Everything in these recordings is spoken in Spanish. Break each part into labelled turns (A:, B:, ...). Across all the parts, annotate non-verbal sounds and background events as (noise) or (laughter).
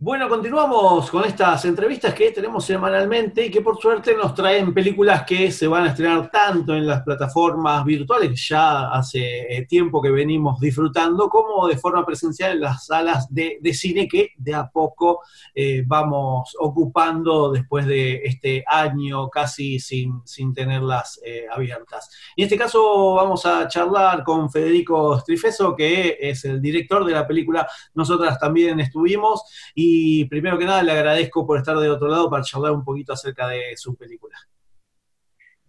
A: Bueno, continuamos con estas entrevistas que tenemos semanalmente y que por suerte nos traen películas que se van a estrenar tanto en las plataformas virtuales, ya hace eh, tiempo que venimos disfrutando, como de forma presencial en las salas de, cine que de a poco eh, vamos ocupando después de este año casi sin, sin tenerlas eh, abiertas. En este caso vamos a charlar con Federico Strifeso, que es el director de la película Nosotras también estuvimos. Y y primero que nada le agradezco por estar de otro lado para charlar un poquito acerca de su película.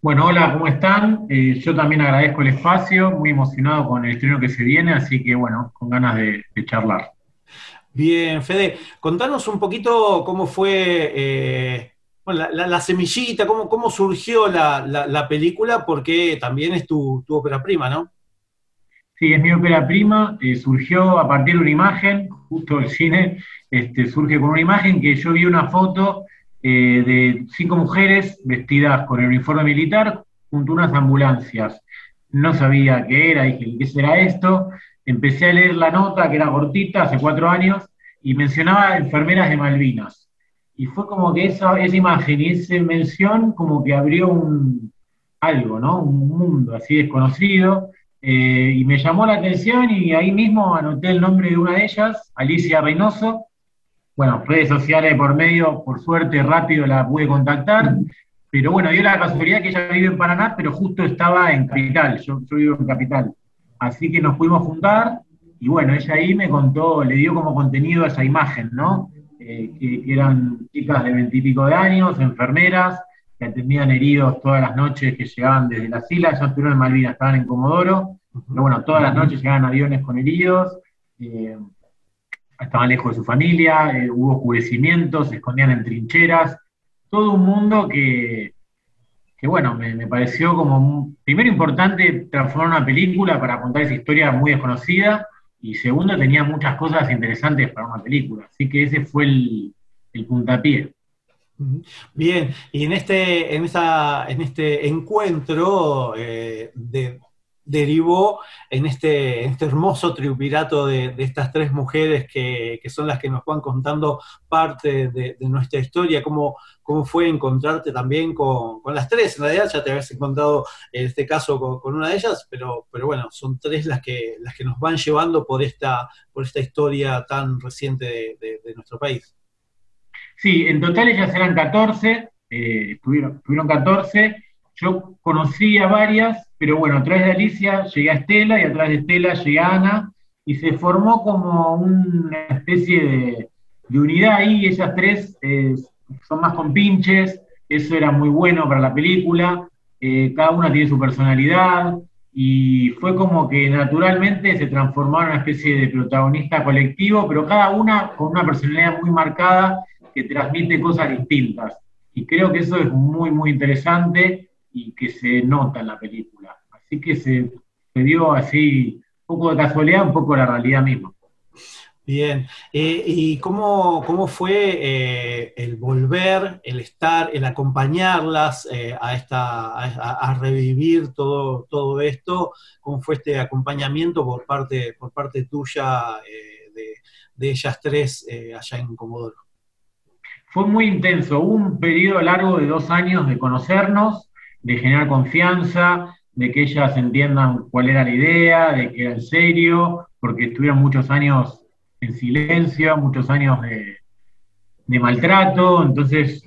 B: Bueno, hola, ¿cómo están? Eh, yo también agradezco el espacio, muy emocionado con el estreno que se viene, así que bueno, con ganas de, charlar.
A: Bien, Fede, contanos un poquito cómo fue eh, la, semillita, cómo, cómo surgió la, película, porque también es tu, tu ópera prima, ¿no?
B: Sí, es mi ópera prima, eh, surgió a partir de una imagen, justo el cine este, surge con una imagen que yo vi una foto eh, de cinco mujeres vestidas con el uniforme militar junto a unas ambulancias. No sabía qué era, dije, ¿qué será esto? Empecé a leer la nota, que era cortita, hace cuatro años, y mencionaba enfermeras de Malvinas. Y fue como que esa, esa imagen y esa mención como que abrió un, algo, ¿no? Un mundo así desconocido eh, y me llamó la atención y ahí mismo anoté el nombre de una de ellas, Alicia Reynoso. Bueno, redes sociales por medio, por suerte, rápido la pude contactar. Pero bueno, dio la casualidad que ella vive en Paraná, pero justo estaba en Capital. Yo, vivo en Capital. Así que nos pudimos juntar y bueno, ella ahí me contó, le dio como contenido esa imagen, ¿no? Eh, que, eran chicas de veintipico de años, enfermeras, que atendían heridos todas las noches que llegaban desde las islas, ya estuvieron en Malvinas, estaban en Comodoro, pero bueno, todas las noches llegaban aviones con heridos, eh, estaban lejos de su familia, eh, hubo oscurecimientos, se escondían en trincheras, todo un mundo que, que bueno, me, pareció como, primero importante transformar una película para contar esa historia muy desconocida, y segundo tenía muchas cosas interesantes para una película, así que ese fue el, el puntapié.
A: Bien, y en este, en en este encuentro eh, derivó en este, este hermoso triunvirato de, estas tres mujeres que, son las que nos van contando parte de, nuestra historia, cómo, cómo fue encontrarte también con, las tres. En realidad ya te habías encontrado en este caso con, una de ellas, pero, pero bueno, son tres las que, las que nos van llevando por esta, por esta historia tan reciente de nuestro país.
B: Sí, en total ellas eran 14, eh, estuvieron, 14. Yo conocí a varias, pero bueno, a través de Alicia llegué a Estela y a través de Estela llegué Ana y se formó como una especie de, unidad ahí. Ellas tres eh, son más compinches, eso era muy bueno para la película. Eh, cada una tiene su personalidad y fue como que naturalmente se transformaron en una especie de protagonista colectivo, pero cada una con una personalidad muy marcada que transmite cosas distintas. Y creo que eso es muy, muy interesante y que se nota en la película. Así que se, dio así un poco de casualidad, un poco la realidad misma.
A: Bien, eh, ¿y cómo, cómo fue eh, el volver, el estar, el acompañarlas eh, a, esta, a, revivir todo, todo esto? ¿Cómo fue este acompañamiento por parte, por parte tuya de, de, ellas tres allá en Comodoro?
B: Fue muy intenso, hubo un periodo largo de dos años de conocernos, de generar confianza, de que ellas entiendan cuál era la idea, de que era en serio, porque estuvieron muchos años en silencio, muchos años de, maltrato, entonces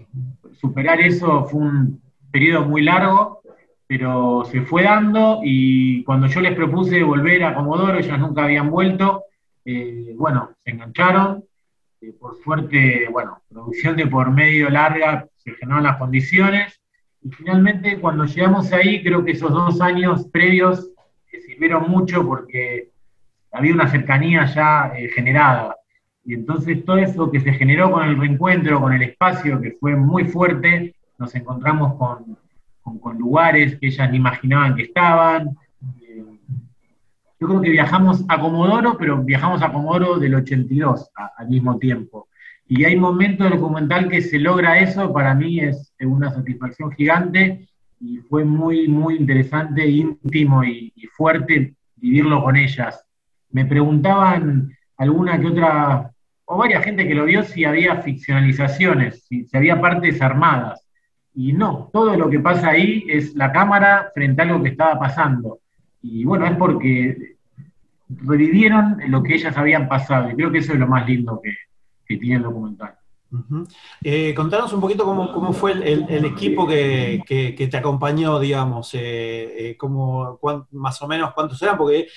B: superar eso fue un periodo muy largo, pero se fue dando y cuando yo les propuse volver a Comodoro, ellas nunca habían vuelto, eh, bueno, se engancharon, por suerte, bueno, producción de por medio larga, se generaron las condiciones. Y finalmente, cuando llegamos ahí, creo que esos dos años previos sirvieron mucho porque había una cercanía ya eh, generada. Y entonces todo eso que se generó con el reencuentro, con el espacio, que fue muy fuerte, nos encontramos con, lugares que ellas ni imaginaban que estaban. Yo creo que viajamos a Comodoro, pero viajamos a Comodoro del 82 al mismo tiempo. Y hay momentos del documental que se logra eso, para mí es una satisfacción gigante y fue muy, muy interesante, íntimo y, fuerte vivirlo con ellas. Me preguntaban alguna que otra, o varias gente que lo vio, si había ficcionalizaciones, si, había partes armadas. Y no, todo lo que pasa ahí es la cámara frente a algo que estaba pasando. Y bueno, es porque revivieron lo que ellas habían pasado. Y creo que eso es lo más lindo que, que tiene el documental.
A: Eh, contanos un poquito cómo, fue el, equipo que, te acompañó, digamos, eh, eh más o menos cuántos eran, porque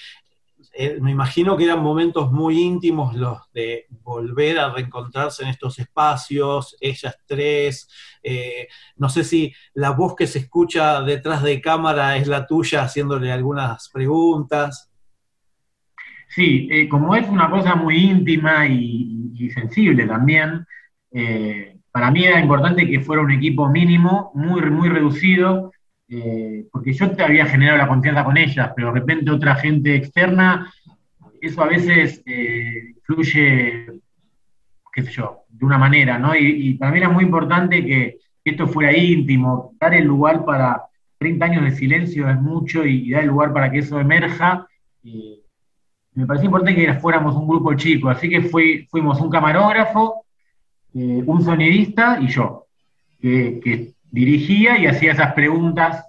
A: eh, me imagino que eran momentos muy íntimos los de volver a reencontrarse en estos espacios, ellas tres. no sé si la voz que se escucha detrás de cámara es la tuya haciéndole algunas preguntas.
B: Sí, como es una cosa muy íntima y sensible también, eh, para mí era importante que fuera un equipo mínimo, muy, muy reducido, eh, porque yo te había generado la confianza con ellas, pero de repente otra gente externa, eso a veces eh, fluye, qué sé yo, de una manera, ¿no? Y, para mí era muy importante que, esto fuera íntimo, dar el lugar para 30 años de silencio es mucho y, dar el lugar para que eso emerja. me parecía importante que fuéramos un grupo chico, así que fuimos un camarógrafo, eh, un sonidista y yo, que, dirigía y hacía esas preguntas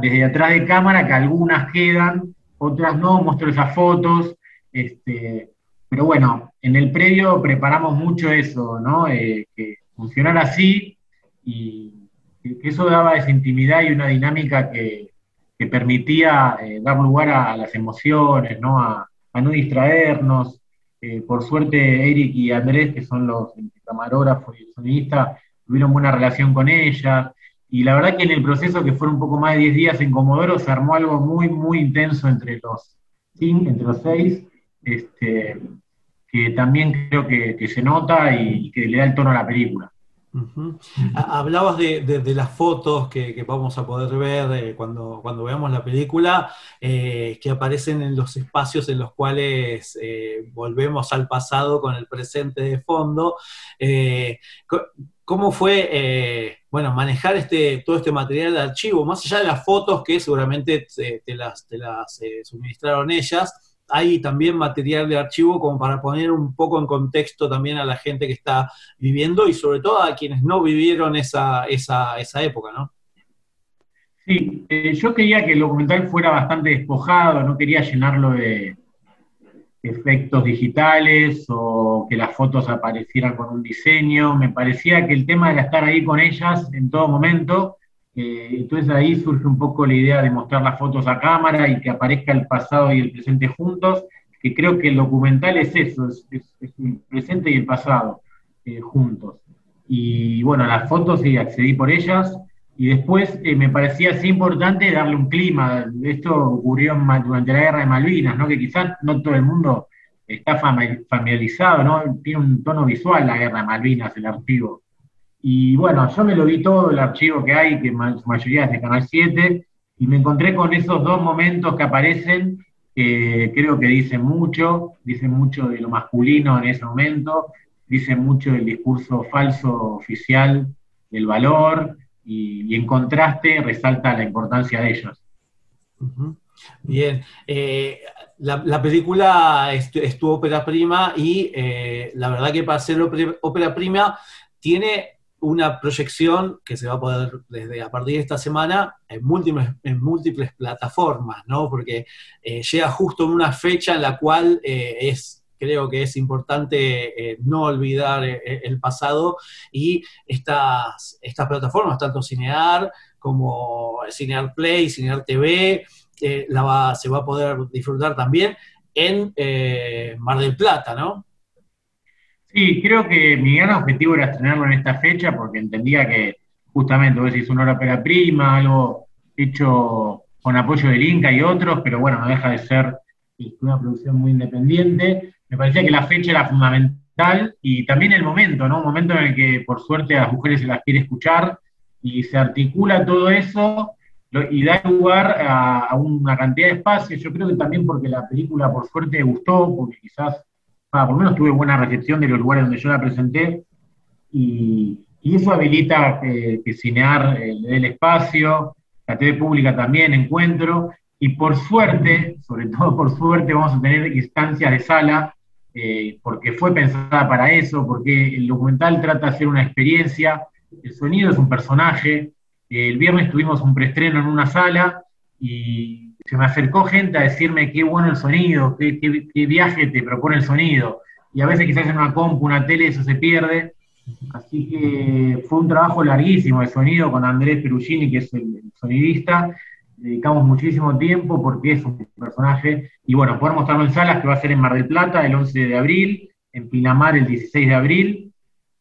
B: desde atrás de cámara, que algunas quedan, otras no, muestro esas fotos. Este, pero bueno, en el predio preparamos mucho eso, ¿no? Eh, que funcionara así y que eso daba esa intimidad y una dinámica que, permitía eh, dar lugar a, las emociones, ¿no? A, a no distraernos, eh, por suerte, Eric y Andrés, que son los camarógrafos y el sonidista, tuvieron buena relación con ella. Y la verdad que en el proceso, que fueron un poco más de 10 días en Comodoro, se armó algo muy, muy intenso entre los, entre los seis, este, que también creo que, se nota y que le da el tono a la película.
A: Hablabas de, las fotos que, vamos a poder ver eh, cuando, cuando veamos la película, eh, que aparecen en los espacios en los cuales eh, volvemos al pasado con el presente de fondo. ¿Cómo fue bueno, manejar este, todo este material de archivo, más allá de las fotos que seguramente te, las, te las suministraron ellas? hay también material de archivo como para poner un poco en contexto también a la gente que está viviendo y sobre todo a quienes no vivieron esa, esa, esa época, ¿no?
B: Sí, eh, yo quería que el documental fuera bastante despojado, no quería llenarlo de efectos digitales o que las fotos aparecieran con un diseño. Me parecía que el tema era estar ahí con ellas en todo momento eh, entonces ahí surge un poco la idea de mostrar las fotos a cámara y que aparezca el pasado y el presente juntos, que creo que el documental es eso, es, el presente y el pasado eh, juntos. Y bueno, las fotos sí, accedí por ellas, y después eh, me parecía así importante darle un clima. Esto ocurrió durante la guerra de Malvinas, ¿no? que quizás no todo el mundo está familiarizado, ¿no? tiene un tono visual la guerra de Malvinas, el archivo. Y bueno, yo me lo vi todo, el archivo que hay, que su mayoría es de Canal 7, y me encontré con esos dos momentos que aparecen, que creo que dicen mucho, dicen mucho de lo masculino en ese momento, dicen mucho del discurso falso oficial del valor, y, en contraste resalta la importancia de ellos.
A: Bien, eh, la, película es, tu ópera prima y eh, la verdad que para ser ópera prima tiene una proyección que se va a poder desde a partir de esta semana en múltiples, plataformas, ¿no? Porque eh, llega justo en una fecha en la cual es, creo que es importante eh, no olvidar el pasado y estas, estas plataformas, tanto Cinear como Cinear Play, Cinear TV, se va a poder disfrutar también en Mar del Plata, ¿no?
B: Sí, creo que mi gran objetivo era estrenarlo en esta fecha porque entendía que justamente vos decís una ópera prima, algo hecho con apoyo del Inca y otros, pero bueno, no deja de ser una producción muy independiente. Me parecía que la fecha era fundamental tal, y también el momento, ¿no? Un momento en el que por suerte a las mujeres se las quiere escuchar y se articula todo eso y da lugar a, una cantidad de espacios. Yo creo que también porque la película por suerte gustó, porque quizás, por lo menos tuve buena recepción de los lugares donde yo la presenté, y, eso habilita que, que Cinear eh, le dé el espacio, la TV pública también, encuentro, y por suerte, sobre todo por suerte, vamos a tener instancias de sala, eh, porque fue pensada para eso, porque el documental trata de hacer una experiencia, el sonido es un personaje, el viernes tuvimos un preestreno en una sala y se me acercó gente a decirme qué bueno el sonido, qué, viaje te propone el sonido. Y a veces quizás en una compu, una tele, eso se pierde. Así que fue un trabajo larguísimo de sonido con Andrés Perugini, que es el, sonidista. Dedicamos muchísimo tiempo porque es un personaje. Y bueno, poder mostrarlo en salas, que va a ser en Mar del Plata el 11 de abril, en Pinamar el 16 de abril.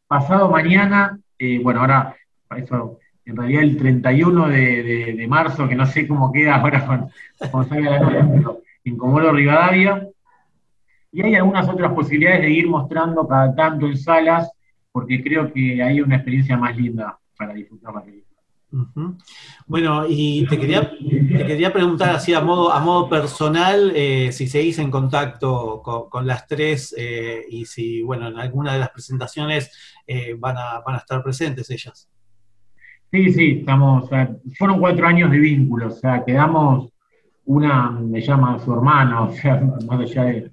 B: Pasado mañana, eh, bueno, ahora eso en realidad el 31 de, marzo, que no sé cómo queda ahora cuando, salga la nota, pero en Comoro Rivadavia. Y hay algunas otras posibilidades de ir mostrando cada tanto en salas, porque creo que hay una experiencia más linda para disfrutar la película.
A: Bueno, y te quería, quería preguntar así a modo, a modo personal, eh, si seguís en contacto con, las tres eh, y si, bueno, en alguna de las presentaciones eh, van, a, van a estar presentes ellas.
B: Sí, sí, estamos, fueron cuatro años de vínculo, o sea, quedamos, una me llama su hermana, (laughs) o sea, más allá de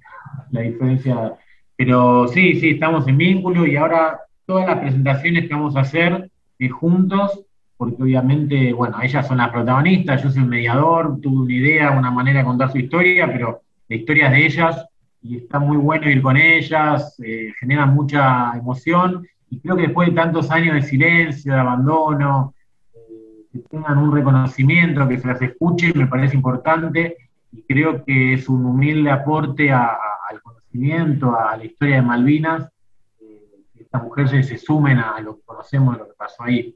B: la diferencia, pero sí, sí, estamos en vínculo y ahora todas las presentaciones que vamos a hacer juntos, porque obviamente, bueno, ellas son las protagonistas, yo soy un mediador, tuve una idea, una manera de contar su historia, pero la historia es de ellas y está muy bueno ir con ellas, eh, genera mucha emoción y creo que después de tantos años de silencio, de abandono, eh, que tengan un reconocimiento, que se las escuche, me parece importante y creo que es un humilde aporte al conocimiento, a la historia de Malvinas, eh, que estas mujeres se sumen a lo que conocemos lo que pasó ahí.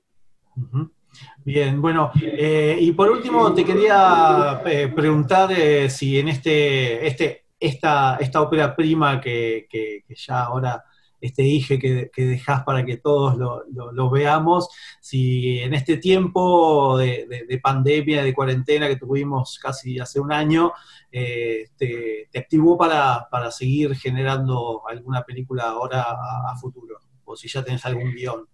A: Bien, bueno, eh, y por último te quería preguntar si en este, este, esta, esta ópera prima que, que ya ahora este dije que, que dejás para que todos lo, veamos, si en este tiempo de, pandemia, de cuarentena que tuvimos casi hace un año, eh, te, activó para, seguir generando alguna película ahora a, futuro, o si ya tenés algún guion.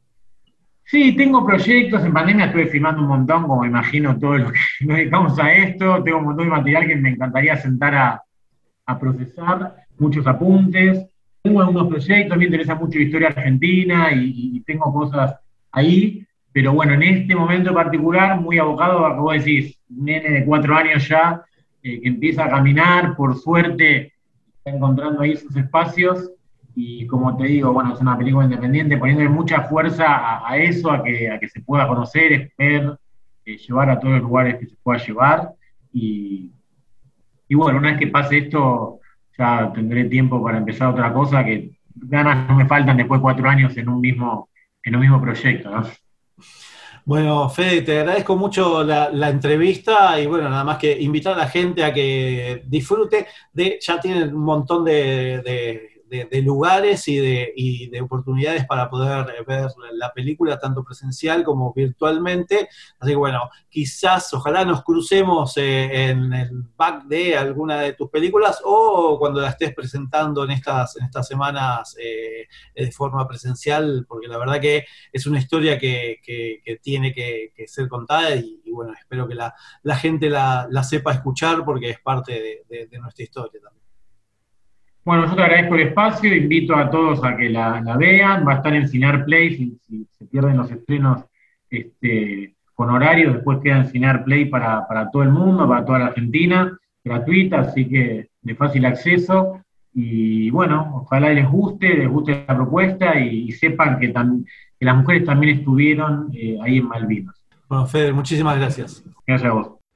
B: Sí, tengo proyectos. En pandemia estuve filmando un montón, como imagino todo lo que (laughs) nos dedicamos a esto. Tengo un montón de material que me encantaría sentar a, procesar, muchos apuntes tengo algunos proyectos, me interesa mucho la historia argentina y, tengo cosas ahí, pero bueno, en este momento particular, muy abocado a decís, nene de cuatro años ya, eh, que empieza a caminar, por suerte, está encontrando ahí sus espacios, y como te digo, bueno, es una película independiente, poniéndole mucha fuerza a, eso, a que, a que se pueda conocer, ver, eh, llevar a todos los lugares que se pueda llevar, y, y bueno, una vez que pase esto, ya tendré tiempo para empezar otra cosa que ganas no me faltan después de cuatro años en un mismo, en un mismo proyecto,
A: Bueno, Fede, te agradezco mucho la, entrevista y bueno, nada más que invitar a la gente a que disfrute de, ya tienen un montón de de, lugares y de, y de, oportunidades para poder ver la película, tanto presencial como virtualmente. Así que bueno, quizás, ojalá nos crucemos eh, en el back de alguna de tus películas o cuando la estés presentando en estas, en estas semanas eh, de forma presencial, porque la verdad que es una historia que, tiene que, ser contada y, bueno, espero que la, gente la, sepa escuchar porque es parte de nuestra historia también.
B: Bueno, yo te agradezco el espacio, invito a todos a que la, vean, va a estar en Cinear Play, si, se pierden los estrenos este, con horario, después queda en Cinear Play para, todo el mundo, para toda la Argentina, gratuita, así que de fácil acceso. Y bueno, ojalá les guste, les guste la propuesta y, sepan que, las mujeres también estuvieron eh, ahí en Malvinas.
A: Bueno, Fede, muchísimas gracias.
B: Gracias a vos.